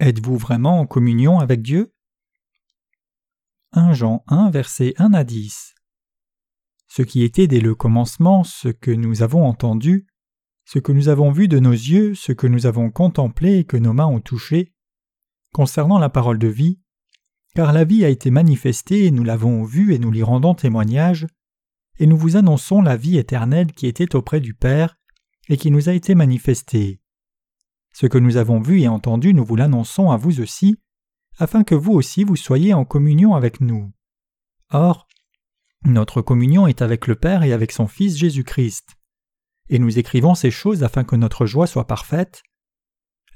Êtes-vous vraiment en communion avec Dieu? 1 Jean 1 versets 1 à 10 Ce qui était dès le commencement, ce que nous avons entendu, ce que nous avons vu de nos yeux, ce que nous avons contemplé et que nos mains ont touché, concernant la parole de vie, car la vie a été manifestée et nous l'avons vue et nous lui rendons témoignage, et nous vous annonçons la vie éternelle qui était auprès du Père et qui nous a été manifestée. Ce que nous avons vu et entendu, nous vous l'annonçons à vous aussi, afin que vous aussi vous soyez en communion avec nous. Or, notre communion est avec le Père et avec son Fils Jésus-Christ. Et nous écrivons ces choses afin que notre joie soit parfaite.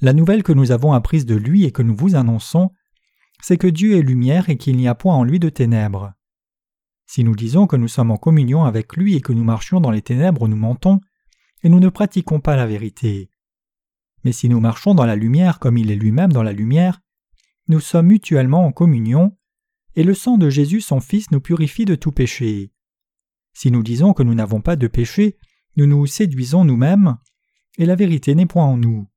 La nouvelle que nous avons apprise de lui et que nous vous annonçons, c'est que Dieu est lumière et qu'il n'y a point en lui de ténèbres. Si nous disons que nous sommes en communion avec lui et que nous marchions dans les ténèbres, nous mentons, et nous ne pratiquons pas la vérité. Mais si nous marchons dans la lumière comme il est lui-même dans la lumière, nous sommes mutuellement en communion, et le sang de Jésus son Fils nous purifie de tout péché. Si nous disons que nous n'avons pas de péché, nous nous séduisons nous-mêmes, et la vérité n'est point en nous.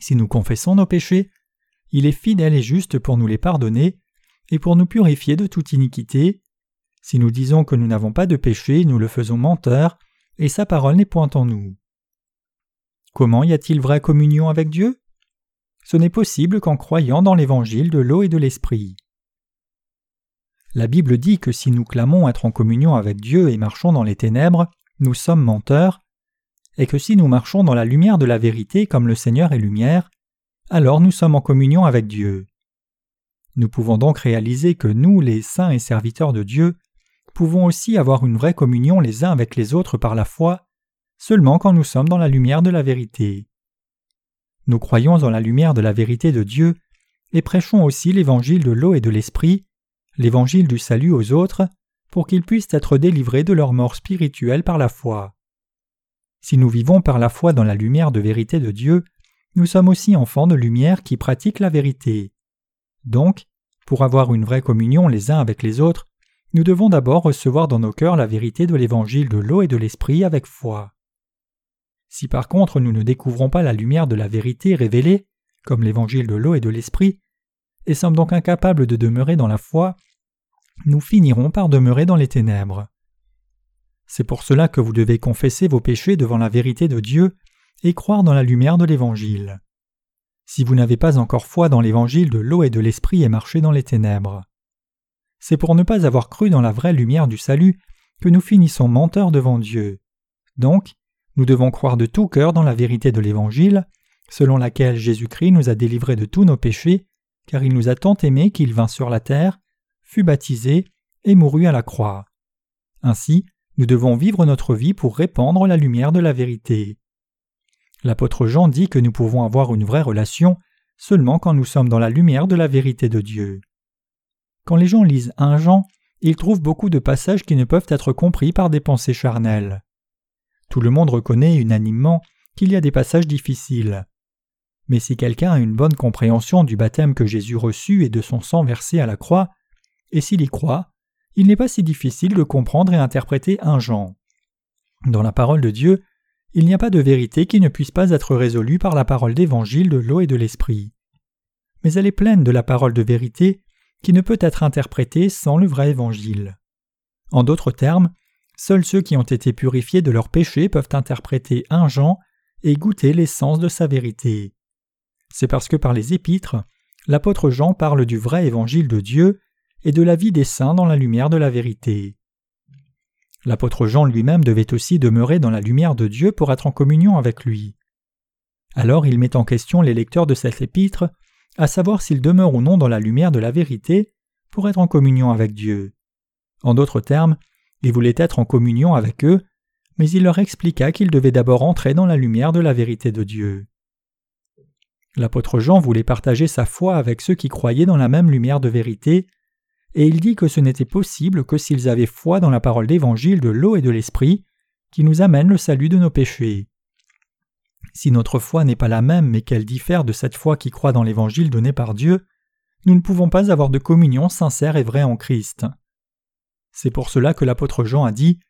Si nous confessons nos péchés, il est fidèle et juste pour nous les pardonner, et pour nous purifier de toute iniquité. Si nous disons que nous n'avons pas de péché, nous le faisons menteur, et sa parole n'est point en nous. Comment y a-t-il vraie communion avec Dieu? Ce n'est possible qu'en croyant dans l'évangile de l'eau et de l'esprit. La Bible dit que si nous clamons être en communion avec Dieu et marchons dans les ténèbres, nous sommes menteurs, et que si nous marchons dans la lumière de la vérité comme le Seigneur est lumière, alors nous sommes en communion avec Dieu. Nous pouvons donc réaliser que nous, les saints et serviteurs de Dieu, pouvons aussi avoir une vraie communion les uns avec les autres par la foi, seulement quand nous sommes dans la lumière de la vérité. Nous croyons en la lumière de la vérité de Dieu et prêchons aussi l'évangile de l'eau et de l'esprit, l'évangile du salut aux autres, pour qu'ils puissent être délivrés de leur mort spirituelle par la foi. Si nous vivons par la foi dans la lumière de vérité de Dieu, nous sommes aussi enfants de lumière qui pratiquent la vérité. Donc, pour avoir une vraie communion les uns avec les autres, nous devons d'abord recevoir dans nos cœurs la vérité de l'évangile de l'eau et de l'esprit avec foi. Si par contre nous ne découvrons pas la lumière de la vérité révélée, comme l'évangile de l'eau et de l'esprit, et sommes donc incapables de demeurer dans la foi, nous finirons par demeurer dans les ténèbres. C'est pour cela que vous devez confesser vos péchés devant la vérité de Dieu et croire dans la lumière de l'Évangile. Si vous n'avez pas encore foi dans l'Évangile de l'eau et de l'Esprit et marché dans les ténèbres c'est pour ne pas avoir cru dans la vraie lumière du salut que nous finissons menteurs devant Dieu. Donc, nous devons croire de tout cœur dans la vérité de l'Évangile, selon laquelle Jésus-Christ nous a délivrés de tous nos péchés, car il nous a tant aimés qu'il vint sur la terre, fut baptisé et mourut à la croix. Ainsi, nous devons vivre notre vie pour répandre la lumière de la vérité. L'apôtre Jean dit que nous pouvons avoir une vraie relation seulement quand nous sommes dans la lumière de la vérité de Dieu. Quand les gens lisent un Jean, ils trouvent beaucoup de passages qui ne peuvent être compris par des pensées charnelles. Tout le monde reconnaît unanimement qu'il y a des passages difficiles. Mais si quelqu'un a une bonne compréhension du baptême que Jésus reçut et de son sang versé à la croix, et s'il y croit, il n'est pas si difficile de comprendre et interpréter un Jean. Dans la parole de Dieu, il n'y a pas de vérité qui ne puisse pas être résolue par la parole d'évangile de l'eau et de l'esprit. Mais elle est pleine de la parole de vérité qui ne peut être interprété sans le vrai évangile. En d'autres termes, seuls ceux qui ont été purifiés de leurs péchés peuvent interpréter un Jean et goûter l'essence de sa vérité. C'est parce que par les épîtres, l'apôtre Jean parle du vrai évangile de Dieu et de la vie des saints dans la lumière de la vérité. L'apôtre Jean lui-même devait aussi demeurer dans la lumière de Dieu pour être en communion avec lui. Alors il met en question les lecteurs de cette épître à savoir s'ils demeurent ou non dans la lumière de la vérité pour être en communion avec Dieu. En d'autres termes, il voulait être en communion avec eux, mais il leur expliqua qu'ils devaient d'abord entrer dans la lumière de la vérité de Dieu. L'apôtre Jean voulait partager sa foi avec ceux qui croyaient dans la même lumière de vérité, et il dit que ce n'était possible que s'ils avaient foi dans la parole d'évangile de l'eau et de l'esprit, qui nous amène le salut de nos péchés. Si notre foi n'est pas la même mais qu'elle diffère de cette foi qui croit dans l'Évangile donné par Dieu, nous ne pouvons pas avoir de communion sincère et vraie en Christ. C'est pour cela que l'apôtre Jean a dit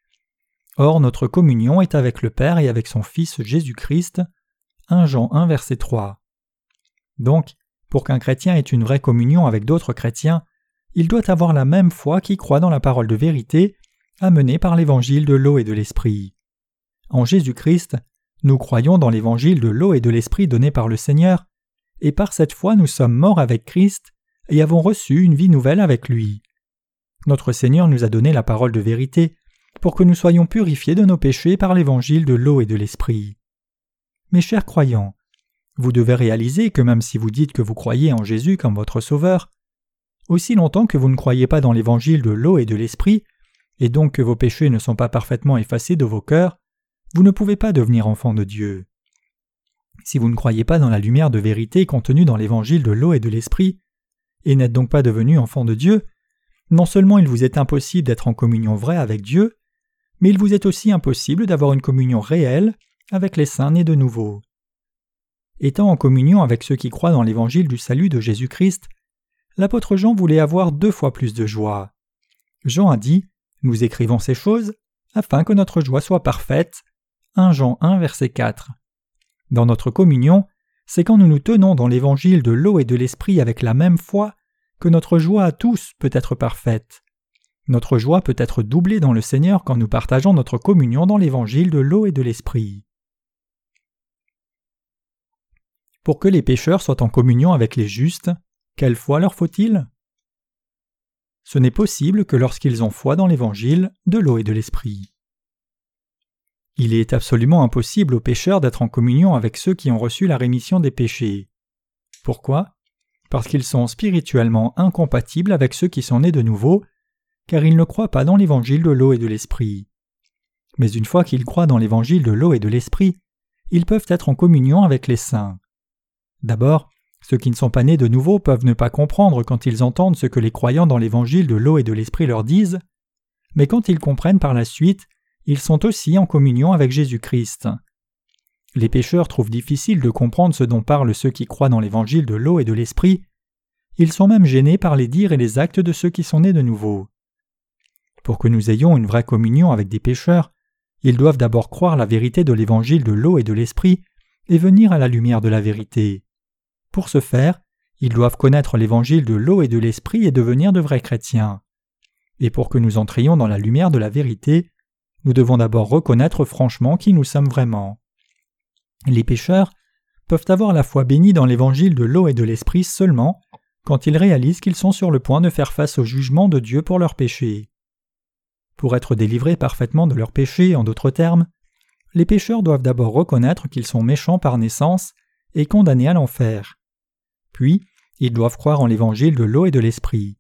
Or notre communion est avec le Père et avec son Fils Jésus-Christ. 1 Jean 1 verset 3. Donc, Pour qu'un chrétien ait une vraie communion avec d'autres chrétiens, il doit avoir la même foi qui croit dans la parole de vérité amenée par l'évangile de l'eau et de l'esprit. En Jésus-Christ, nous croyons dans l'évangile de l'eau et de l'esprit donné par le Seigneur, et par cette foi nous sommes morts avec Christ et avons reçu une vie nouvelle avec lui. Notre Seigneur nous a donné la parole de vérité pour que nous soyons purifiés de nos péchés par l'évangile de l'eau et de l'esprit. Mes chers croyants, vous devez réaliser que même si vous dites que vous croyez en Jésus comme votre Sauveur, aussi longtemps que vous ne croyez pas dans l'évangile de l'eau et de l'esprit, et donc que vos péchés ne sont pas parfaitement effacés de vos cœurs, vous ne pouvez pas devenir enfant de Dieu. Si vous ne croyez pas dans la lumière de vérité contenue dans l'évangile de l'eau et de l'esprit, et n'êtes donc pas devenu enfant de Dieu, non seulement il vous est impossible d'être en communion vraie avec Dieu, mais il vous est aussi impossible d'avoir une communion réelle avec les saints nés de nouveau. Étant en communion avec ceux qui croient dans l'évangile du salut de Jésus-Christ, l'apôtre Jean voulait avoir deux fois plus de joie. Jean a dit Nous écrivons ces choses afin que notre joie soit parfaite. 1 Jean 1, verset 4. Dans notre communion, c'est quand nous nous tenons dans l'évangile de l'eau et de l'esprit avec la même foi notre joie à tous peut être parfaite. Notre joie peut être doublée dans le Seigneur quand nous partageons notre communion dans l'évangile de l'eau et de l'esprit. Pour que les pécheurs soient en communion avec les justes, quelle foi leur faut-il? Ce n'est possible que lorsqu'ils ont foi dans l'évangile de l'eau et de l'esprit. Il est absolument impossible aux pécheurs d'être en communion avec ceux qui ont reçu la rémission des péchés. Pourquoi? Parce qu'ils sont spirituellement incompatibles avec ceux qui sont nés de nouveau, car ils ne croient pas dans l'évangile de l'eau et de l'esprit. Mais une fois qu'ils croient dans l'évangile de l'eau et de l'esprit, ils peuvent être en communion avec les saints. D'abord, ceux qui ne sont pas nés de nouveau peuvent ne pas comprendre quand ils entendent ce que les croyants dans l'évangile de l'eau et de l'esprit leur disent, mais quand ils comprennent par la suite, ils sont aussi en communion avec Jésus-Christ. Les pécheurs trouvent difficile de comprendre ce dont parlent ceux qui croient dans l'évangile de l'eau et de l'esprit. Ils sont même gênés par les dires et les actes de ceux qui sont nés de nouveau. Pour que nous ayons une vraie communion avec des pécheurs, ils doivent d'abord croire la vérité de l'évangile de l'eau et de l'esprit et venir à la lumière de la vérité. Pour ce faire, ils doivent connaître l'évangile de l'eau et de l'esprit et devenir de vrais chrétiens. Et pour que nous entrions dans la lumière de la vérité, nous devons d'abord reconnaître franchement qui nous sommes vraiment. Les pécheurs peuvent avoir la foi bénie dans l'évangile de l'eau et de l'esprit seulement quand ils réalisent qu'ils sont sur le point de faire face au jugement de Dieu pour leurs péchés. Pour être délivrés parfaitement de leurs péchés, en d'autres termes, les pécheurs doivent d'abord reconnaître qu'ils sont méchants par naissance et condamnés à l'enfer. Puis, ils doivent croire en l'évangile de l'eau et de l'esprit.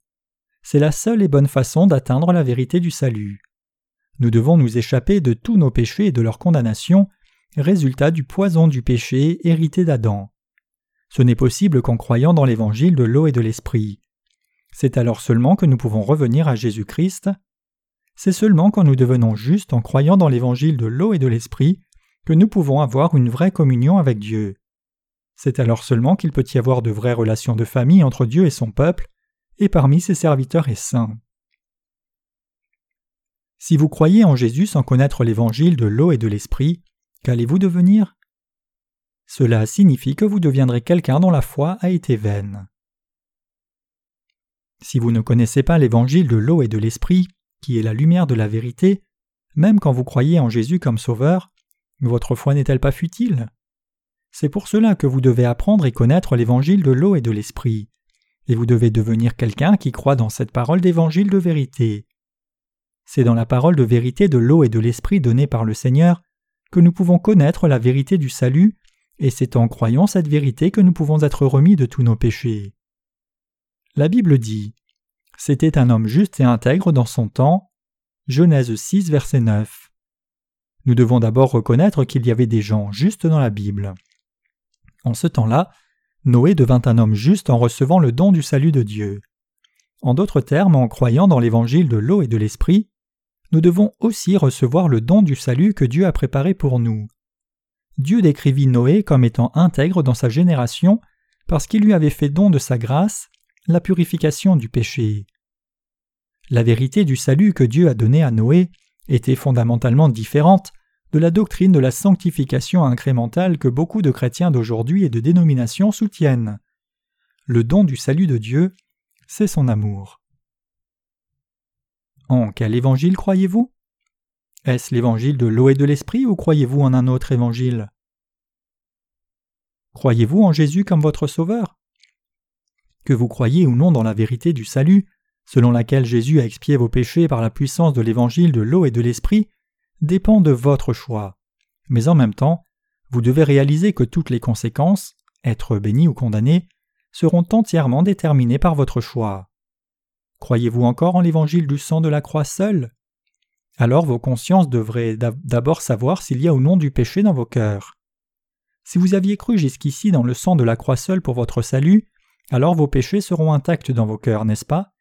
C'est la seule et bonne façon d'atteindre la vérité du salut. Nous devons nous échapper de tous nos péchés et de leur condamnation, résultat du poison du péché hérité d'Adam. Ce n'est possible qu'en croyant dans l'évangile de l'eau et de l'esprit. C'est alors seulement que nous pouvons revenir à Jésus-Christ c'est seulement quand nous devenons justes en croyant dans l'évangile de l'eau et de l'esprit que nous pouvons avoir une vraie communion avec Dieu. C'est alors seulement qu'il peut y avoir de vraies relations de famille entre Dieu et son peuple, et parmi ses serviteurs et saints. Si vous croyez en Jésus sans connaître l'évangile de l'eau et de l'esprit, qu'allez-vous devenir? Cela signifie que vous deviendrez quelqu'un dont la foi a été vaine. Si vous ne connaissez pas l'évangile de l'eau et de l'esprit, qui est la lumière de la vérité, même quand vous croyez en Jésus comme Sauveur, votre foi n'est-elle pas futile? C'est pour cela que vous devez apprendre et connaître l'évangile de l'eau et de l'esprit, et vous devez devenir quelqu'un qui croit dans cette parole d'évangile de vérité. C'est dans la parole de vérité de l'eau et de l'esprit donnée par le Seigneur nous pouvons connaître la vérité du salut, et c'est en croyant cette vérité que nous pouvons être remis de tous nos péchés. La Bible dit c'était un homme juste et intègre dans son temps. Genèse 6, verset 9. Nous devons d'abord reconnaître qu'il y avait des gens justes dans la Bible. En ce temps-là, Noé devint un homme juste en recevant le don du salut de Dieu. En d'autres termes, en croyant dans l'évangile de l'eau et de l'esprit, nous devons aussi recevoir le don du salut que Dieu a préparé pour nous. Dieu décrivit Noé comme étant intègre dans sa génération parce qu'il lui avait fait don de sa grâce la purification du péché. La vérité du salut que Dieu a donnée à Noé était fondamentalement différente de la doctrine de la sanctification incrémentale que beaucoup de chrétiens d'aujourd'hui et de dénominations soutiennent. le don du salut de Dieu, c'est son amour. En quel évangile croyez-vous? Est-ce l'évangile de l'eau et de l'esprit ou croyez-vous en un autre évangile? Croyez-vous en Jésus comme votre Sauveur? Que vous croyez ou non dans la vérité du salut, selon laquelle Jésus a expié vos péchés par la puissance de l'évangile de l'eau et de l'esprit, dépend de votre choix. Mais en même temps, vous devez réaliser que toutes les conséquences, être béni ou condamné, seront entièrement déterminées par votre choix. Croyez-vous encore en l'évangile du sang de la croix seul? Alors vos consciences devraient d'abord savoir s'il y a ou non du péché dans vos cœurs. Si vous aviez cru jusqu'ici dans le sang de la croix seul pour votre salut, alors vos péchés seront intacts dans vos cœurs, n'est-ce pas?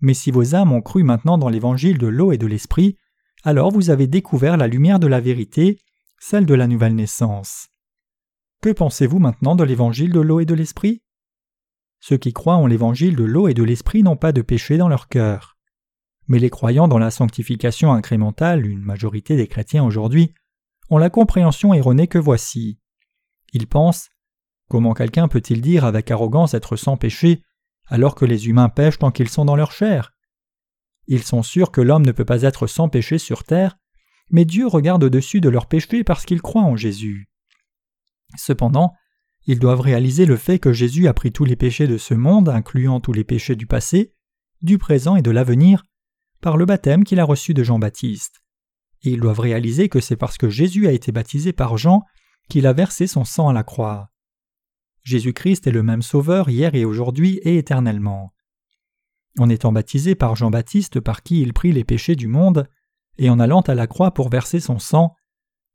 Mais si vos âmes ont cru maintenant dans l'évangile de l'eau et de l'esprit, alors vous avez découvert la lumière de la vérité, celle de la nouvelle naissance. Que pensez-vous maintenant de l'évangile de l'eau et de l'esprit? Ceux qui croient en l'évangile de l'eau et de l'esprit n'ont pas de péché dans leur cœur. Mais les croyants dans la sanctification incrémentale, une majorité des chrétiens aujourd'hui, ont la compréhension erronée que voici. Ils pensent Comment quelqu'un peut-il dire avec arrogance être sans péché alors que les humains pêchent tant qu'ils sont dans leur chair? Ils sont sûrs que l'homme ne peut pas être sans péché sur terre, mais Dieu regarde au-dessus de leurs péchés parce qu'ils croient en Jésus. Cependant, ils doivent réaliser le fait que Jésus a pris tous les péchés de ce monde, incluant tous les péchés du passé, du présent et de l'avenir, par le baptême qu'il a reçu de Jean-Baptiste. Et ils doivent réaliser que c'est parce que Jésus a été baptisé par Jean qu'il a versé son sang à la croix. Jésus-Christ est le même Sauveur hier et aujourd'hui et éternellement. En étant baptisé par Jean-Baptiste par qui il prit les péchés du monde, et en allant à la croix pour verser son sang,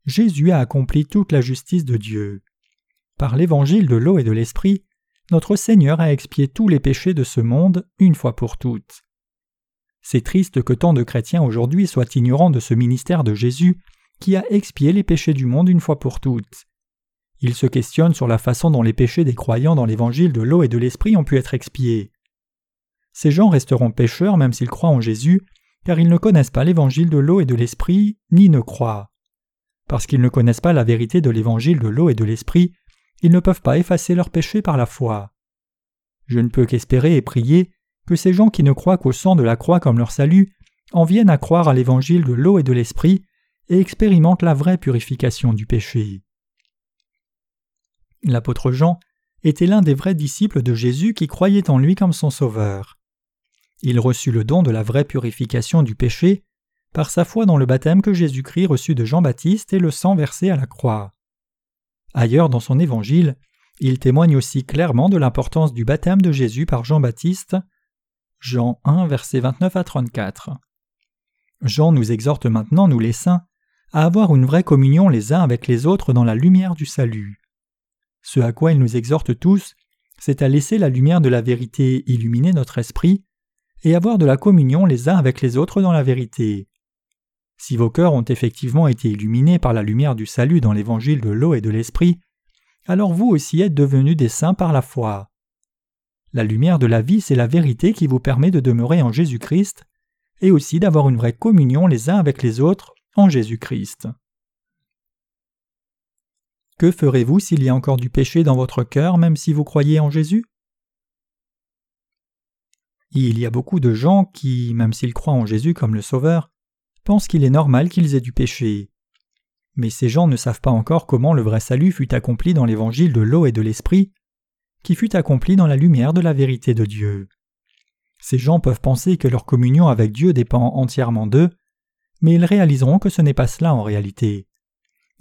Jésus a accompli toute la justice de Dieu. Par l'évangile de l'eau et de l'esprit, notre Seigneur a expié tous les péchés de ce monde une fois pour toutes. C'est triste que tant de chrétiens aujourd'hui soient ignorants de ce ministère de Jésus qui a expié les péchés du monde une fois pour toutes. Ils se questionnent sur la façon dont les péchés des croyants dans l'évangile de l'eau et de l'esprit ont pu être expiés. Ces gens resteront pécheurs même s'ils croient en Jésus, car ils ne connaissent pas l'évangile de l'eau et de l'esprit, ni ne croient. Parce qu'ils ne connaissent pas la vérité de l'évangile de l'eau et de l'esprit, ils ne peuvent pas effacer leurs péchés par la foi. Je ne peux qu'espérer et prier que ces gens qui ne croient qu'au sang de la croix comme leur salut en viennent à croire à l'évangile de l'eau et de l'esprit et expérimentent la vraie purification du péché. L'apôtre Jean était l'un des vrais disciples de Jésus qui croyaient en lui comme son sauveur. Il reçut le don de la vraie purification du péché par sa foi dans le baptême que Jésus-Christ reçut de Jean-Baptiste et le sang versé à la croix. Ailleurs dans son évangile, il témoigne aussi clairement de l'importance du baptême de Jésus par Jean-Baptiste. Jean 1, versets 29 à 34. Jean nous exhorte maintenant, nous les saints, à avoir une vraie communion les uns avec les autres dans la lumière du salut. Ce à quoi il nous exhorte tous, c'est à laisser la lumière de la vérité illuminer notre esprit et avoir de la communion les uns avec les autres dans la vérité. Si vos cœurs ont effectivement été illuminés par la lumière du salut dans l'évangile de l'eau et de l'esprit, alors vous aussi êtes devenus des saints par la foi. La lumière de la vie, c'est la vérité qui vous permet de demeurer en Jésus-Christ et aussi d'avoir une vraie communion les uns avec les autres en Jésus-Christ. Que ferez-vous s'il y a encore du péché dans votre cœur même si vous croyez en Jésus? Il y a beaucoup de gens qui, même s'ils croient en Jésus comme le Sauveur, pensent qu'il est normal qu'ils aient du péché. Mais ces gens ne savent pas encore comment le vrai salut fut accompli dans l'évangile de l'eau et de l'esprit, qui fut accompli dans la lumière de la vérité de Dieu. Ces gens peuvent penser que leur communion avec Dieu dépend entièrement d'eux, mais ils réaliseront que ce n'est pas cela en réalité.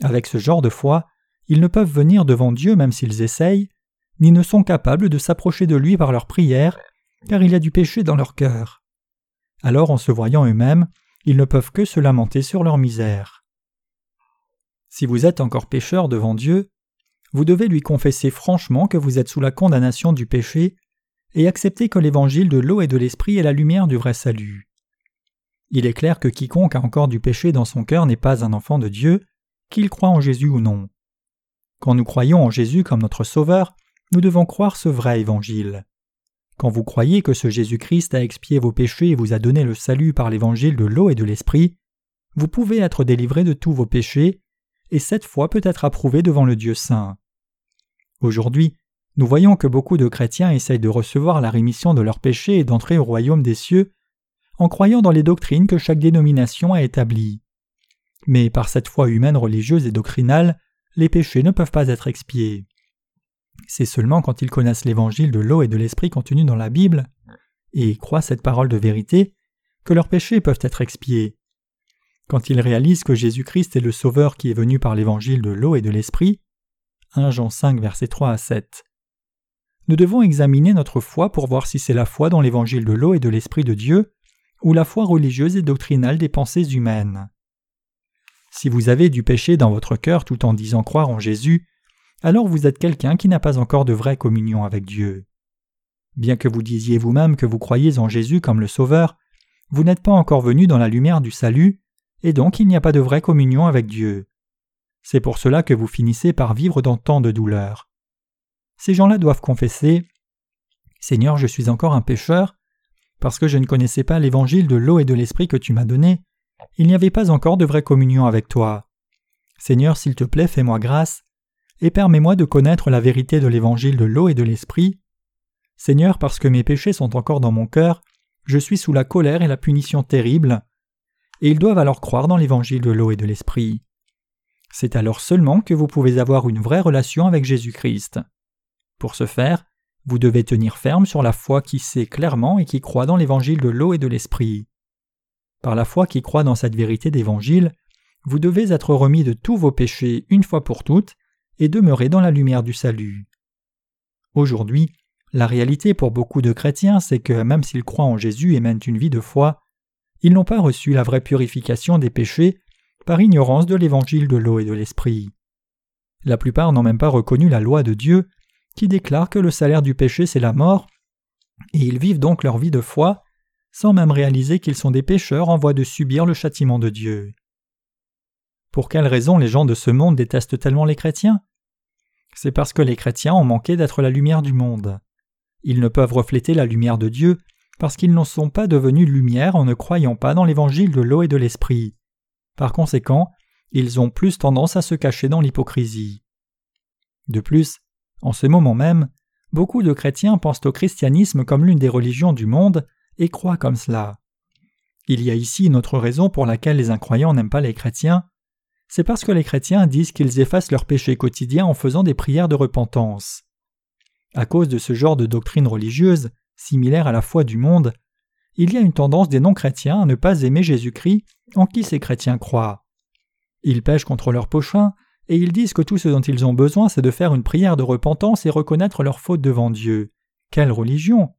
Avec ce genre de foi, ils ne peuvent venir devant Dieu même s'ils essayent, ni ne sont capables de s'approcher de lui par leur prière car il y a du péché dans leur cœur. Alors en se voyant eux-mêmes, ils ne peuvent que se lamenter sur leur misère. Si vous êtes encore pécheur devant Dieu, vous devez lui confesser franchement que vous êtes sous la condamnation du péché et accepter que l'évangile de l'eau et de l'esprit est la lumière du vrai salut. Il est clair que quiconque a encore du péché dans son cœur n'est pas un enfant de Dieu, qu'il croit en Jésus ou non. Quand nous croyons en Jésus comme notre Sauveur, nous devons croire ce vrai évangile. Quand vous croyez que ce Jésus-Christ a expié vos péchés et vous a donné le salut par l'évangile de l'eau et de l'esprit, vous pouvez être délivré de tous vos péchés, et cette foi peut être approuvée devant le Dieu saint. Aujourd'hui, nous voyons que beaucoup de chrétiens essayent de recevoir la rémission de leurs péchés et d'entrer au royaume des cieux en croyant dans les doctrines que chaque dénomination a établies. Mais par cette foi humaine religieuse et doctrinale, les péchés ne peuvent pas être expiés. C'est seulement quand ils connaissent l'évangile de l'eau et de l'esprit contenu dans la Bible, et croient cette parole de vérité, que leurs péchés peuvent être expiés. Quand ils réalisent que Jésus-Christ est le Sauveur qui est venu par l'évangile de l'eau et de l'esprit, 1 Jean 5 versets 3 à 7. Nous devons examiner notre foi pour voir si c'est la foi dans l'évangile de l'eau et de l'esprit de Dieu, ou la foi religieuse et doctrinale des pensées humaines. Si vous avez du péché dans votre cœur tout en disant croire en Jésus, alors vous êtes quelqu'un qui n'a pas encore de vraie communion avec Dieu. Bien que vous disiez vous-même que vous croyez en Jésus comme le Sauveur, vous n'êtes pas encore venu dans la lumière du salut, et donc il n'y a pas de vraie communion avec Dieu. C'est pour cela que vous finissez par vivre dans tant de douleur. Ces gens-là doivent confesser Seigneur, je suis encore un pécheur, parce que je ne connaissais pas l'évangile de l'eau et de l'esprit que tu m'as donné, il n'y avait pas encore de vraie communion avec toi. Seigneur, s'il te plaît, fais-moi grâce, et permets-moi de connaître la vérité de l'évangile de l'eau et de l'esprit. Seigneur, parce que mes péchés sont encore dans mon cœur, je suis sous la colère et la punition terrible, et ils doivent alors croire dans l'évangile de l'eau et de l'esprit. C'est alors seulement que vous pouvez avoir une vraie relation avec Jésus-Christ. Pour ce faire, vous devez tenir ferme sur la foi qui sait clairement et qui croit dans l'évangile de l'eau et de l'esprit. Par la foi qui croit dans cette vérité d'évangile, vous devez être remis de tous vos péchés une fois pour toutes et demeurer dans la lumière du salut. Aujourd'hui, la réalité pour beaucoup de chrétiens, c'est que même s'ils croient en Jésus et mènent une vie de foi, ils n'ont pas reçu la vraie purification des péchés par ignorance de l'évangile de l'eau et de l'esprit. La plupart n'ont même pas reconnu la loi de Dieu qui déclare que le salaire du péché c'est la mort, et ils vivent donc leur vie de foi sans même réaliser qu'ils sont des pécheurs en voie de subir le châtiment de Dieu. Pour quelle raison les gens de ce monde détestent tellement les chrétiens? C'est parce que les chrétiens ont manqué d'être la lumière du monde. Ils ne peuvent refléter la lumière de Dieu parce qu'ils n'en sont pas devenus lumière en ne croyant pas dans l'évangile de l'eau et de l'esprit. Par conséquent, ils ont plus tendance à se cacher dans l'hypocrisie. De plus, en ce moment même, beaucoup de chrétiens pensent au christianisme comme l'une des religions du monde et croient comme cela. Il y a ici une autre raison pour laquelle les incroyants n'aiment pas les chrétiens, c'est parce que les chrétiens disent qu'ils effacent leurs péchés quotidiens en faisant des prières de repentance. À cause de ce genre de doctrine religieuse, similaire à la foi du monde, il y a une tendance des non-chrétiens à ne pas aimer Jésus-Christ en qui ces chrétiens croient. Ils pêchent contre leurs prochains et ils disent que tout ce dont ils ont besoin c'est de faire une prière de repentance et reconnaître leur faute devant Dieu. Quelle religion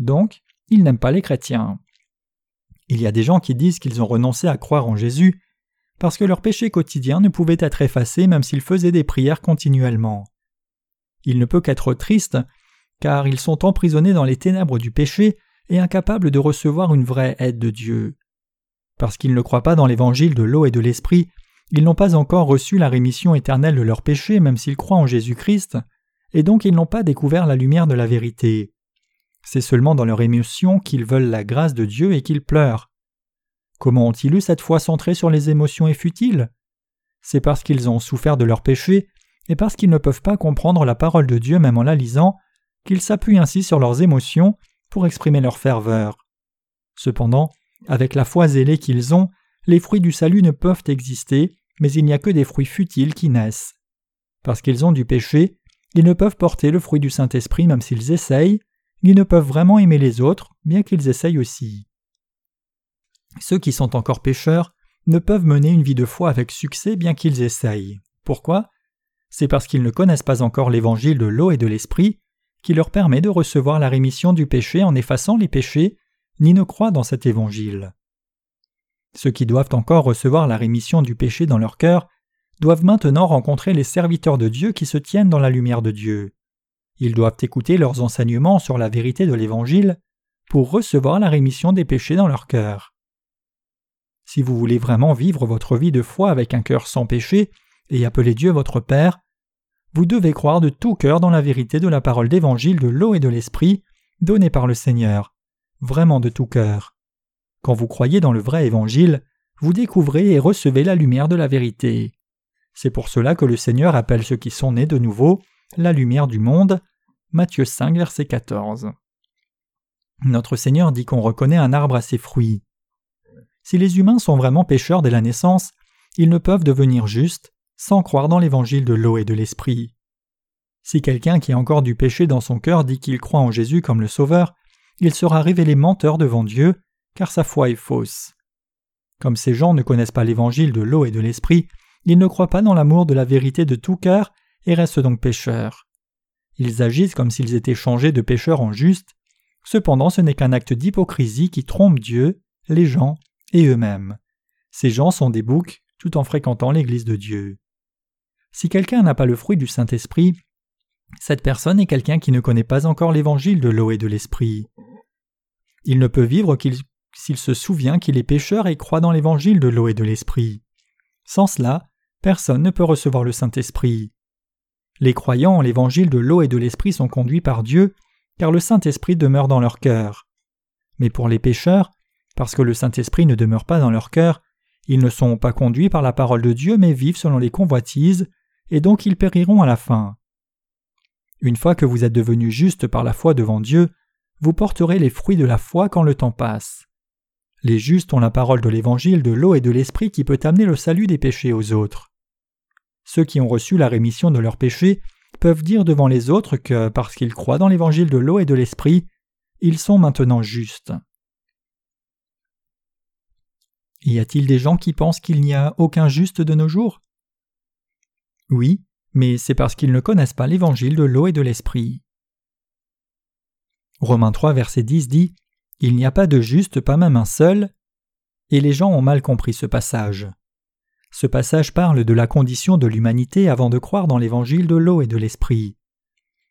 Donc, ils n'aiment pas les chrétiens. Il y a des gens qui disent qu'ils ont renoncé à croire en Jésus parce que leurs péchés quotidiens ne pouvaient être effacés même s'ils faisaient des prières continuellement. Il ne peut qu'être triste car ils sont emprisonnés dans les ténèbres du péché et incapables de recevoir une vraie aide de Dieu. Parce qu'ils ne croient pas dans l'évangile de l'eau et de l'esprit, ils n'ont pas encore reçu la rémission éternelle de leurs péchés même s'ils croient en Jésus-Christ, et donc ils n'ont pas découvert la lumière de la vérité. C'est seulement dans leur émotion qu'ils veulent la grâce de Dieu et qu'ils pleurent. Comment ont-ils eu cette foi centrée sur les émotions et futiles C'est parce qu'ils ont souffert de leurs péchés et parce qu'ils ne peuvent pas comprendre la parole de Dieu même en la lisant, qu'ils s'appuient ainsi sur leurs émotions pour exprimer leur ferveur. Cependant, avec la foi zélée qu'ils ont, les fruits du salut ne peuvent exister, mais il n'y a que des fruits futiles qui naissent. Parce qu'ils ont du péché, ils ne peuvent porter le fruit du Saint-Esprit même s'ils essayent, ni ne peuvent vraiment aimer les autres, bien qu'ils essayent aussi. Ceux qui sont encore pécheurs ne peuvent mener une vie de foi avec succès bien qu'ils essayent. Pourquoi? C'est parce qu'ils ne connaissent pas encore l'évangile de l'eau et de l'esprit, qui leur permet de recevoir la rémission du péché en effaçant les péchés, ni ne croient dans cet évangile. Ceux qui doivent encore recevoir la rémission du péché dans leur cœur doivent maintenant rencontrer les serviteurs de Dieu qui se tiennent dans la lumière de Dieu. Ils doivent écouter leurs enseignements sur la vérité de l'Évangile pour recevoir la rémission des péchés dans leur cœur. Si vous voulez vraiment vivre votre vie de foi avec un cœur sans péché et appeler Dieu votre Père, vous devez croire de tout cœur dans la vérité de la parole d'Évangile de l'eau et de l'Esprit donnée par le Seigneur, vraiment de tout cœur. Quand vous croyez dans le vrai Évangile, vous découvrez et recevez la lumière de la vérité. C'est pour cela que le Seigneur appelle ceux qui sont nés de nouveau la lumière du monde, Matthieu 5, verset 14. Notre Seigneur dit qu'on reconnaît un arbre à ses fruits. Si les humains sont vraiment pécheurs dès la naissance, ils ne peuvent devenir justes sans croire dans l'évangile de l'eau et de l'esprit. Si quelqu'un qui a encore du péché dans son cœur dit qu'il croit en Jésus comme le Sauveur, il sera révélé menteur devant Dieu, car sa foi est fausse. Comme ces gens ne connaissent pas l'évangile de l'eau et de l'esprit, ils ne croient pas dans l'amour de la vérité de tout cœur et restent donc pécheurs. Ils agissent comme s'ils étaient changés de pécheurs en justes, cependant ce n'est qu'un acte d'hypocrisie qui trompe Dieu, les gens et eux-mêmes. Ces gens sont des boucs tout en fréquentant l'Église de Dieu. Si quelqu'un n'a pas le fruit du Saint-Esprit, cette personne est quelqu'un qui ne connaît pas encore l'évangile de l'eau et de l'Esprit. Il ne peut vivre s'il se souvient qu'il est pécheur et croit dans l'évangile de l'eau et de l'Esprit. Sans cela, personne ne peut recevoir le Saint-Esprit. Les croyants en l'évangile de l'eau et de l'Esprit sont conduits par Dieu, car le Saint-Esprit demeure dans leur cœur. Mais pour les pécheurs, parce que le Saint-Esprit ne demeure pas dans leur cœur, ils ne sont pas conduits par la parole de Dieu mais vivent selon les convoitises, et donc ils périront à la fin. Une fois que vous êtes devenus justes par la foi devant Dieu, vous porterez les fruits de la foi quand le temps passe. Les justes ont la parole de l'évangile de l'eau et de l'esprit qui peut amener le salut des péchés aux autres. Ceux qui ont reçu la rémission de leurs péchés peuvent dire devant les autres que, parce qu'ils croient dans l'évangile de l'eau et de l'esprit, ils sont maintenant justes. Y a-t-il des gens qui pensent qu'il n'y a aucun juste de nos jours? Oui, mais c'est parce qu'ils ne connaissent pas l'évangile de l'eau et de l'esprit. Romains 3, verset 10 dit Il n'y a pas de juste, pas même un seul, et les gens ont mal compris ce passage. Ce passage parle de la condition de l'humanité avant de croire dans l'évangile de l'eau et de l'esprit.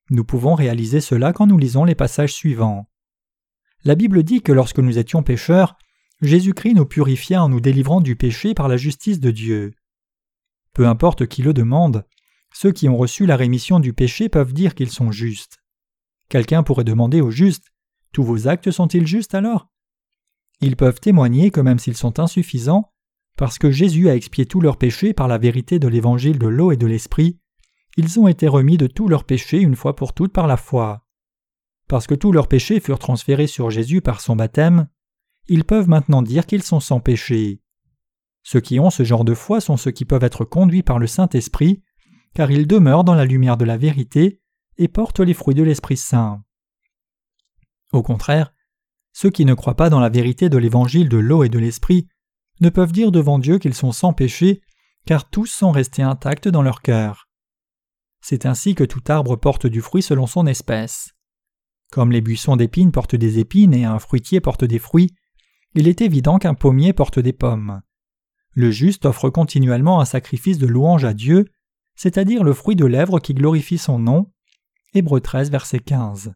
Nous pouvons réaliser cela quand nous lisons les passages suivants. La Bible dit que lorsque nous étions pécheurs, Jésus-Christ nous purifia en nous délivrant du péché par la justice de Dieu. Peu importe qui le demande, ceux qui ont reçu la rémission du péché peuvent dire qu'ils sont justes. Quelqu'un pourrait demander aux justes Tous vos actes sont-ils justes alors? Ils peuvent témoigner que même s'ils sont insuffisants, parce que Jésus a expié tous leurs péchés par la vérité de l'évangile de l'eau et de l'esprit, ils ont été remis de tous leurs péchés une fois pour toutes par la foi. Parce que tous leurs péchés furent transférés sur Jésus par son baptême, ils peuvent maintenant dire qu'ils sont sans péché. Ceux qui ont ce genre de foi sont ceux qui peuvent être conduits par le Saint-Esprit, car ils demeurent dans la lumière de la vérité et portent les fruits de l'Esprit Saint. Au contraire, ceux qui ne croient pas dans la vérité de l'évangile de l'eau et de l'Esprit ne peuvent dire devant Dieu qu'ils sont sans péché, car tous sont restés intacts dans leur cœur. C'est ainsi que tout arbre porte du fruit selon son espèce. Comme les buissons d'épines portent des épines et un fruitier porte des fruits, il est évident qu'un pommier porte des pommes. Le juste offre continuellement un sacrifice de louange à Dieu, c'est-à-dire le fruit de lèvres qui glorifie son nom. Hébreux 13, verset 15.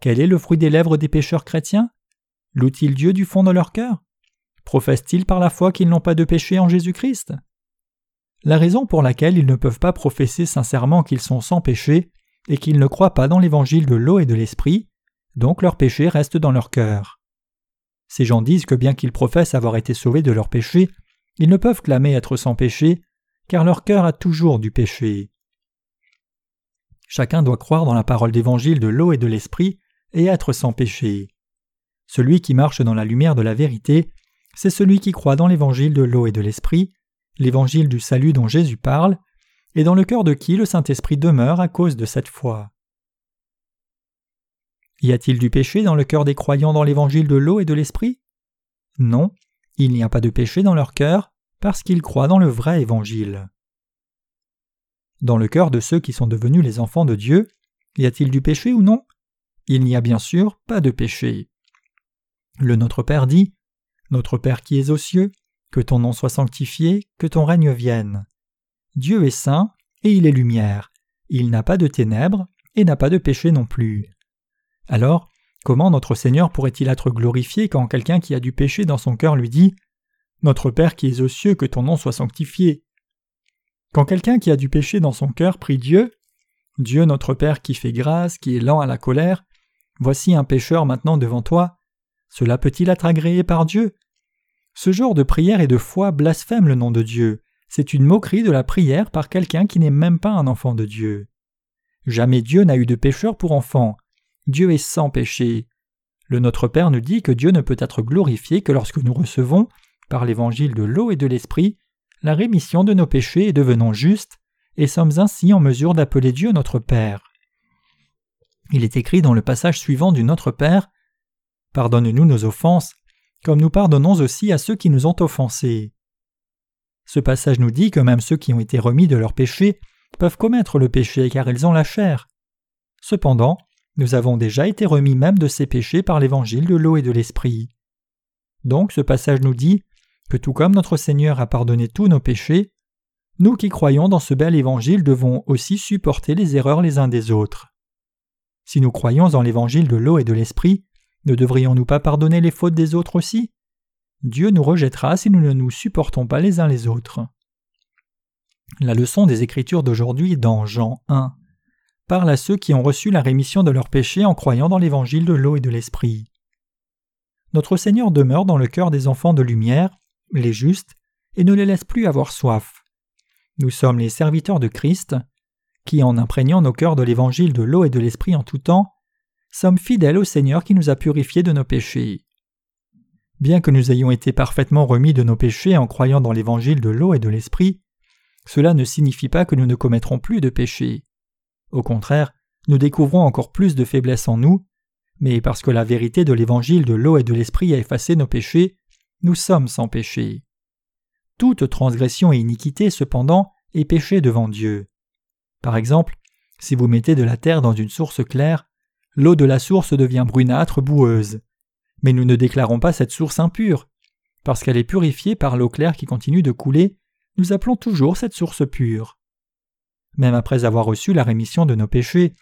Quel est le fruit des lèvres des pécheurs chrétiens? Louent-ils Dieu du fond de leur cœur? Professent-ils par la foi qu'ils n'ont pas de péché en Jésus-Christ? La raison pour laquelle ils ne peuvent pas professer sincèrement qu'ils sont sans péché est qu'ils ne croient pas dans l'évangile de l'eau et de l'esprit, donc leur péché reste dans leur cœur. Ces gens disent que bien qu'ils professent avoir été sauvés de leurs péchés, ils ne peuvent clamer être sans péché, car leur cœur a toujours du péché. Chacun doit croire dans la parole d'évangile de l'eau et de l'esprit et être sans péché. Celui qui marche dans la lumière de la vérité, c'est celui qui croit dans l'évangile de l'eau et de l'esprit, l'évangile du salut dont Jésus parle, et dans le cœur de qui le Saint-Esprit demeure à cause de cette foi. Y a-t-il du péché dans le cœur des croyants dans l'évangile de l'eau et de l'esprit? Non, il n'y a pas de péché dans leur cœur parce qu'ils croient dans le vrai évangile. Dans le cœur de ceux qui sont devenus les enfants de Dieu, y a-t-il du péché ou non? Il n'y a bien sûr pas de péché. Le Notre Père dit Notre Père qui es aux cieux, que ton nom soit sanctifié, que ton règne vienne. Dieu est saint, et il est lumière. Il n'a pas de ténèbres, et n'a pas de péché non plus. Alors, comment notre Seigneur pourrait-il être glorifié quand quelqu'un qui a du péché dans son cœur lui dit Notre Père qui es aux cieux, que ton nom soit sanctifié Quand quelqu'un qui a du péché dans son cœur prie Dieu Dieu notre Père qui fait grâce, qui est lent à la colère, voici un pécheur maintenant devant toi, cela peut-il être agréé par Dieu? Ce genre de prière et de foi blasphème le nom de Dieu, c'est une moquerie de la prière par quelqu'un qui n'est même pas un enfant de Dieu. Jamais Dieu n'a eu de pécheur pour enfant. Dieu est sans péché. Le Notre Père nous dit que Dieu ne peut être glorifié que lorsque nous recevons, par l'évangile de l'eau et de l'esprit, la rémission de nos péchés et devenons justes, et sommes ainsi en mesure d'appeler Dieu notre Père. Il est écrit dans le passage suivant du Notre Père Pardonne-nous nos offenses, comme nous pardonnons aussi à ceux qui nous ont offensés. Ce passage nous dit que même ceux qui ont été remis de leurs péchés peuvent commettre le péché car ils ont la chair. Cependant, nous avons déjà été remis même de ces péchés par l'évangile de l'eau et de l'esprit. Donc ce passage nous dit que tout comme notre Seigneur a pardonné tous nos péchés, nous qui croyons dans ce bel évangile devons aussi supporter les erreurs les uns des autres. Si nous croyons en l'évangile de l'eau et de l'esprit, ne devrions-nous pas pardonner les fautes des autres aussi? Dieu nous rejettera si nous ne nous supportons pas les uns les autres. La leçon des Écritures d'aujourd'hui dans Jean 1 parle à ceux qui ont reçu la rémission de leurs péchés en croyant dans l'évangile de l'eau et de l'esprit. Notre Seigneur demeure dans le cœur des enfants de lumière, les justes, et ne les laisse plus avoir soif. Nous sommes les serviteurs de Christ, qui, en imprégnant nos cœurs de l'évangile de l'eau et de l'esprit en tout temps, sommes fidèles au Seigneur qui nous a purifiés de nos péchés. Bien que nous ayons été parfaitement remis de nos péchés en croyant dans l'évangile de l'eau et de l'esprit, cela ne signifie pas que nous ne commettrons plus de péchés. Au contraire, nous découvrons encore plus de faiblesses en nous, mais parce que la vérité de l'évangile de l'eau et de l'esprit a effacé nos péchés, nous sommes sans péché. Toute transgression et iniquité, cependant, est péché devant Dieu. Par exemple, si vous mettez de la terre dans une source claire, l'eau de la source devient brunâtre, boueuse. Mais nous ne déclarons pas cette source impure. Parce qu'elle est purifiée par l'eau claire qui continue de couler, nous appelons toujours cette source pure. Même après avoir reçu la rémission de nos péchés,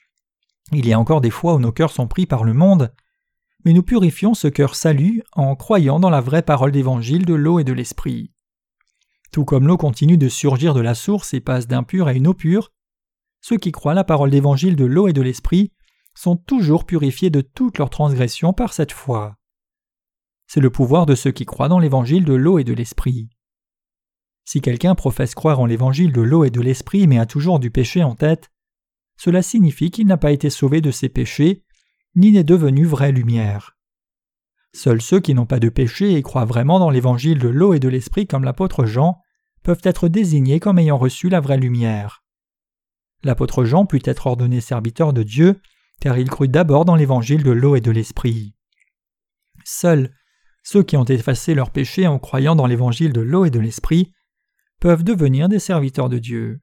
il y a encore des fois où nos cœurs sont pris par le monde, mais nous purifions ce cœur salut en croyant dans la vraie parole d'évangile de l'eau et de l'esprit. Tout comme l'eau continue de surgir de la source et passe d'impure à une eau pure, ceux qui croient la parole d'évangile de l'eau et de l'esprit sont toujours purifiés de toutes leurs transgressions par cette foi. C'est le pouvoir de ceux qui croient dans l'évangile de l'eau et de l'esprit. Si quelqu'un professe croire en l'évangile de l'eau et de l'esprit mais a toujours du péché en tête, cela signifie qu'il n'a pas été sauvé de ses péchés, ni n'est devenu vraie lumière. Seuls ceux qui n'ont pas de péché et croient vraiment dans l'évangile de l'eau et de l'esprit comme l'apôtre Jean peuvent être désignés comme ayant reçu la vraie lumière. L'apôtre Jean put être ordonné serviteur de Dieu car il crut d'abord dans l'évangile de l'eau et de l'esprit. Seuls ceux qui ont effacé leurs péchés en croyant dans l'évangile de l'eau et de l'esprit peuvent devenir des serviteurs de Dieu.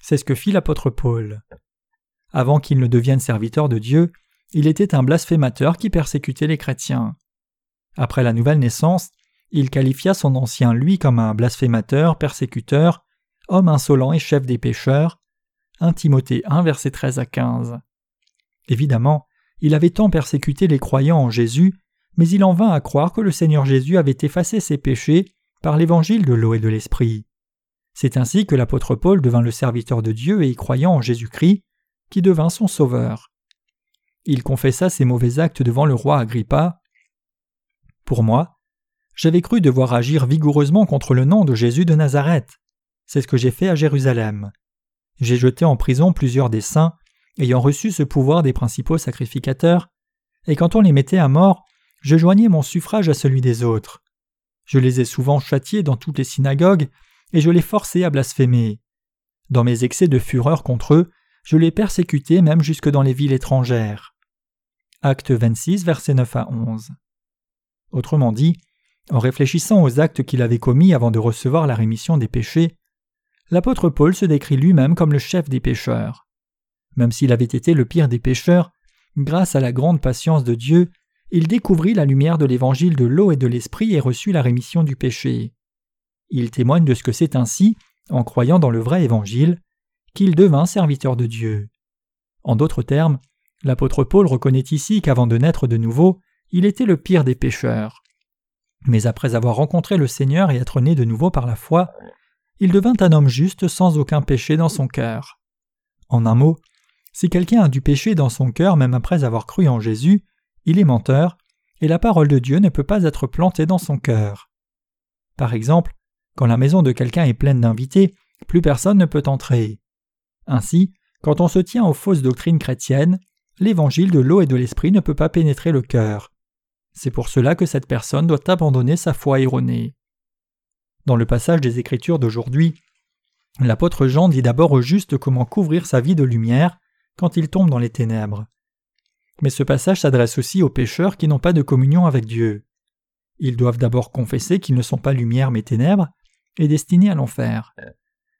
C'est ce que fit l'apôtre Paul. Avant qu'il ne devienne serviteur de Dieu, il était un blasphémateur qui persécutait les chrétiens. Après la nouvelle naissance, il qualifia son ancien lui comme un blasphémateur, persécuteur, homme insolent et chef des pécheurs. 1 Timothée 1 verset 13 à 15. Évidemment, il avait tant persécuté les croyants en Jésus, mais il en vint à croire que le Seigneur Jésus avait effacé ses péchés par l'évangile de l'eau et de l'esprit. C'est ainsi que l'apôtre Paul devint le serviteur de Dieu et y croyant en Jésus-Christ, qui devint son sauveur. Il confessa ses mauvais actes devant le roi Agrippa. Pour moi, j'avais cru devoir agir vigoureusement contre le nom de Jésus de Nazareth. C'est ce que j'ai fait à Jérusalem. J'ai jeté en prison plusieurs des saints, ayant reçu ce pouvoir des principaux sacrificateurs, et quand on les mettait à mort, je joignais mon suffrage à celui des autres. Je les ai souvent châtiés dans toutes les synagogues, et je les forçais à blasphémer. Dans mes excès de fureur contre eux, je les persécutais même jusque dans les villes étrangères. Acte 26, versets 9 à 11. Autrement dit, en réfléchissant aux actes qu'il avait commis avant de recevoir la rémission des péchés, l'apôtre Paul se décrit lui-même comme le chef des pécheurs. Même s'il avait été le pire des pécheurs, grâce à la grande patience de Dieu, il découvrit la lumière de l'évangile de l'eau et de l'esprit et reçut la rémission du péché. Il témoigne de ce que c'est ainsi, en croyant dans le vrai évangile, qu'il devint serviteur de Dieu. En d'autres termes, l'apôtre Paul reconnaît ici qu'avant de naître de nouveau, il était le pire des pécheurs. Mais après avoir rencontré le Seigneur et être né de nouveau par la foi, il devint un homme juste sans aucun péché dans son cœur. En un mot, si quelqu'un a du péché dans son cœur même après avoir cru en Jésus, il est menteur, et la parole de Dieu ne peut pas être plantée dans son cœur. Par exemple, quand la maison de quelqu'un est pleine d'invités, plus personne ne peut entrer. Ainsi, quand on se tient aux fausses doctrines chrétiennes, l'évangile de l'eau et de l'esprit ne peut pas pénétrer le cœur. C'est pour cela que cette personne doit abandonner sa foi erronée. Dans le passage des Écritures d'aujourd'hui, l'apôtre Jean dit d'abord au juste comment couvrir sa vie de lumière quand il tombe dans les ténèbres. Mais ce passage s'adresse aussi aux pécheurs qui n'ont pas de communion avec Dieu. Ils doivent d'abord confesser qu'ils ne sont pas lumière mais ténèbres et destinés à l'enfer.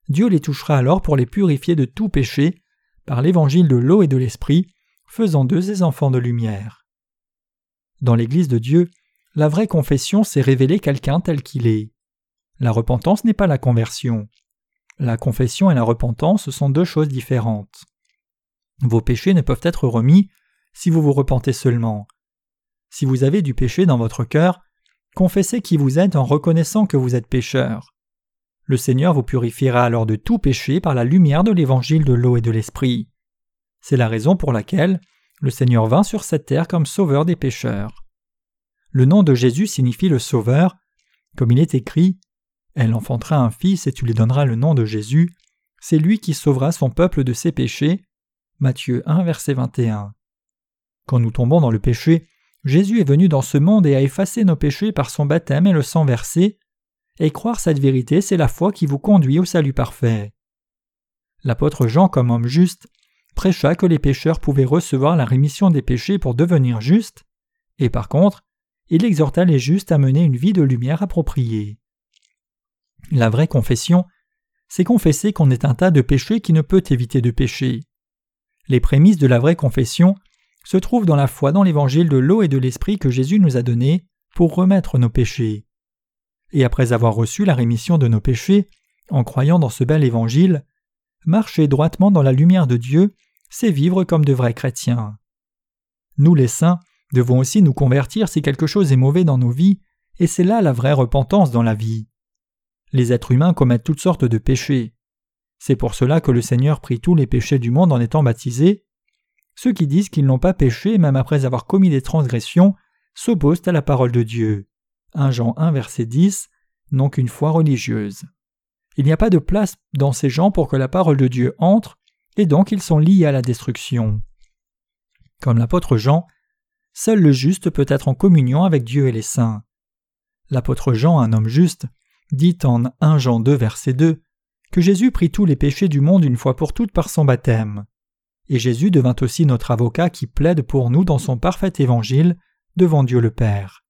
Dieu les touchera alors pour les purifier de tout péché par l'évangile de l'eau et de l'esprit, faisant d'eux des enfants de lumière. Dans l'Église de Dieu, la vraie confession, c'est révéler quelqu'un tel qu'il est. La repentance n'est pas la conversion. La confession et la repentance sont deux choses différentes. Vos péchés ne peuvent être remis si vous vous repentez seulement. Si vous avez du péché dans votre cœur, confessez qui vous êtes en reconnaissant que vous êtes pécheur. Le Seigneur vous purifiera alors de tout péché par la lumière de l'évangile de l'eau et de l'esprit. C'est la raison pour laquelle le Seigneur vint sur cette terre comme sauveur des pécheurs. Le nom de Jésus signifie le sauveur, comme il est écrit Elle enfantera un fils et tu lui donneras le nom de Jésus, c'est lui qui sauvera son peuple de ses péchés. Matthieu 1, verset 21. Quand nous tombons dans le péché, Jésus est venu dans ce monde et a effacé nos péchés par son baptême et le sang versé, et croire cette vérité, c'est la foi qui vous conduit au salut parfait. L'apôtre Jean, comme homme juste, prêcha que les pécheurs pouvaient recevoir la rémission des péchés pour devenir justes, et par contre, il exhorta les justes à mener une vie de lumière appropriée. La vraie confession, c'est confesser qu'on est un tas de péchés qui ne peut éviter de pécher. Les prémices de la vraie confession se trouvent dans la foi dans l'évangile de l'eau et de l'esprit que Jésus nous a donné pour remettre nos péchés et après avoir reçu la rémission de nos péchés, en croyant dans ce bel évangile, marcher droitement dans la lumière de Dieu, c'est vivre comme de vrais chrétiens. Nous les saints devons aussi nous convertir si quelque chose est mauvais dans nos vies, et c'est là la vraie repentance dans la vie. Les êtres humains commettent toutes sortes de péchés. C'est pour cela que le Seigneur prit tous les péchés du monde en étant baptisé. Ceux qui disent qu'ils n'ont pas péché même après avoir commis des transgressions s'opposent à la parole de Dieu. 1 Jean 1 verset 10, n'ont qu'une foi religieuse. Il n'y a pas de place dans ces gens pour que la parole de Dieu entre, et donc ils sont liés à la destruction. Comme l'apôtre Jean, seul le juste peut être en communion avec Dieu et les saints. L'apôtre Jean, un homme juste, dit en 1 Jean 2 verset 2 que Jésus prit tous les péchés du monde une fois pour toutes par son baptême. Et Jésus devint aussi notre avocat qui plaide pour nous dans son parfait évangile devant Dieu le Père.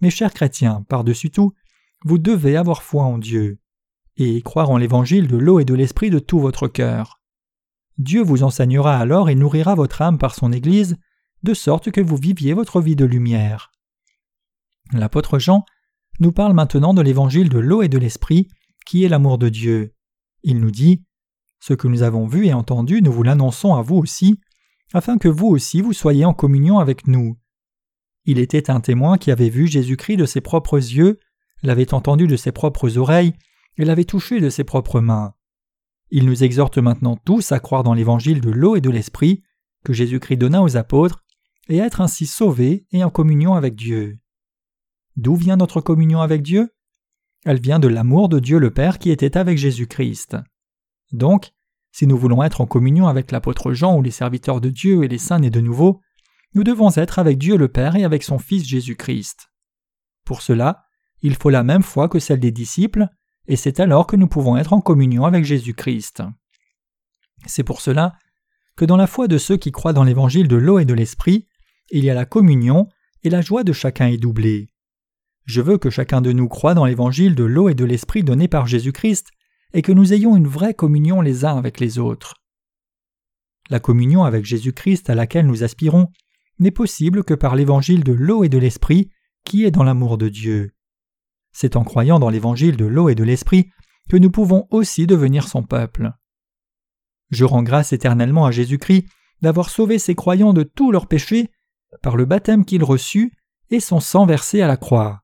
Mes chers chrétiens, par-dessus tout, vous devez avoir foi en Dieu, et croire en l'évangile de l'eau et de l'esprit de tout votre cœur. Dieu vous enseignera alors et nourrira votre âme par son Église, de sorte que vous viviez votre vie de lumière. L'apôtre Jean nous parle maintenant de l'évangile de l'eau et de l'esprit, qui est l'amour de Dieu. Il nous dit Ce que nous avons vu et entendu, nous vous l'annonçons à vous aussi, afin que vous aussi vous soyez en communion avec nous. Il était un témoin qui avait vu Jésus-Christ de ses propres yeux, l'avait entendu de ses propres oreilles, et l'avait touché de ses propres mains. Il nous exhorte maintenant tous à croire dans l'évangile de l'eau et de l'esprit que Jésus-Christ donna aux apôtres, et à être ainsi sauvés et en communion avec Dieu. D'où vient notre communion avec Dieu? Elle vient de l'amour de Dieu le Père qui était avec Jésus-Christ. Donc, si nous voulons être en communion avec l'apôtre Jean ou les serviteurs de Dieu et les saints nés de nouveau, nous devons être avec Dieu le Père et avec son Fils Jésus-Christ. Pour cela, il faut la même foi que celle des disciples, et c'est alors que nous pouvons être en communion avec Jésus-Christ. C'est pour cela que dans la foi de ceux qui croient dans l'évangile de l'eau et de l'esprit, il y a la communion et la joie de chacun est doublée. Je veux que chacun de nous croit dans l'évangile de l'eau et de l'esprit donné par Jésus-Christ et que nous ayons une vraie communion les uns avec les autres. La communion avec Jésus-Christ à laquelle nous aspirons n'est possible que par l'évangile de l'eau et de l'esprit qui est dans l'amour de Dieu. C'est en croyant dans l'évangile de l'eau et de l'esprit que nous pouvons aussi devenir son peuple. Je rends grâce éternellement à Jésus-Christ d'avoir sauvé ses croyants de tous leurs péchés par le baptême qu'il reçut et son sang versé à la croix.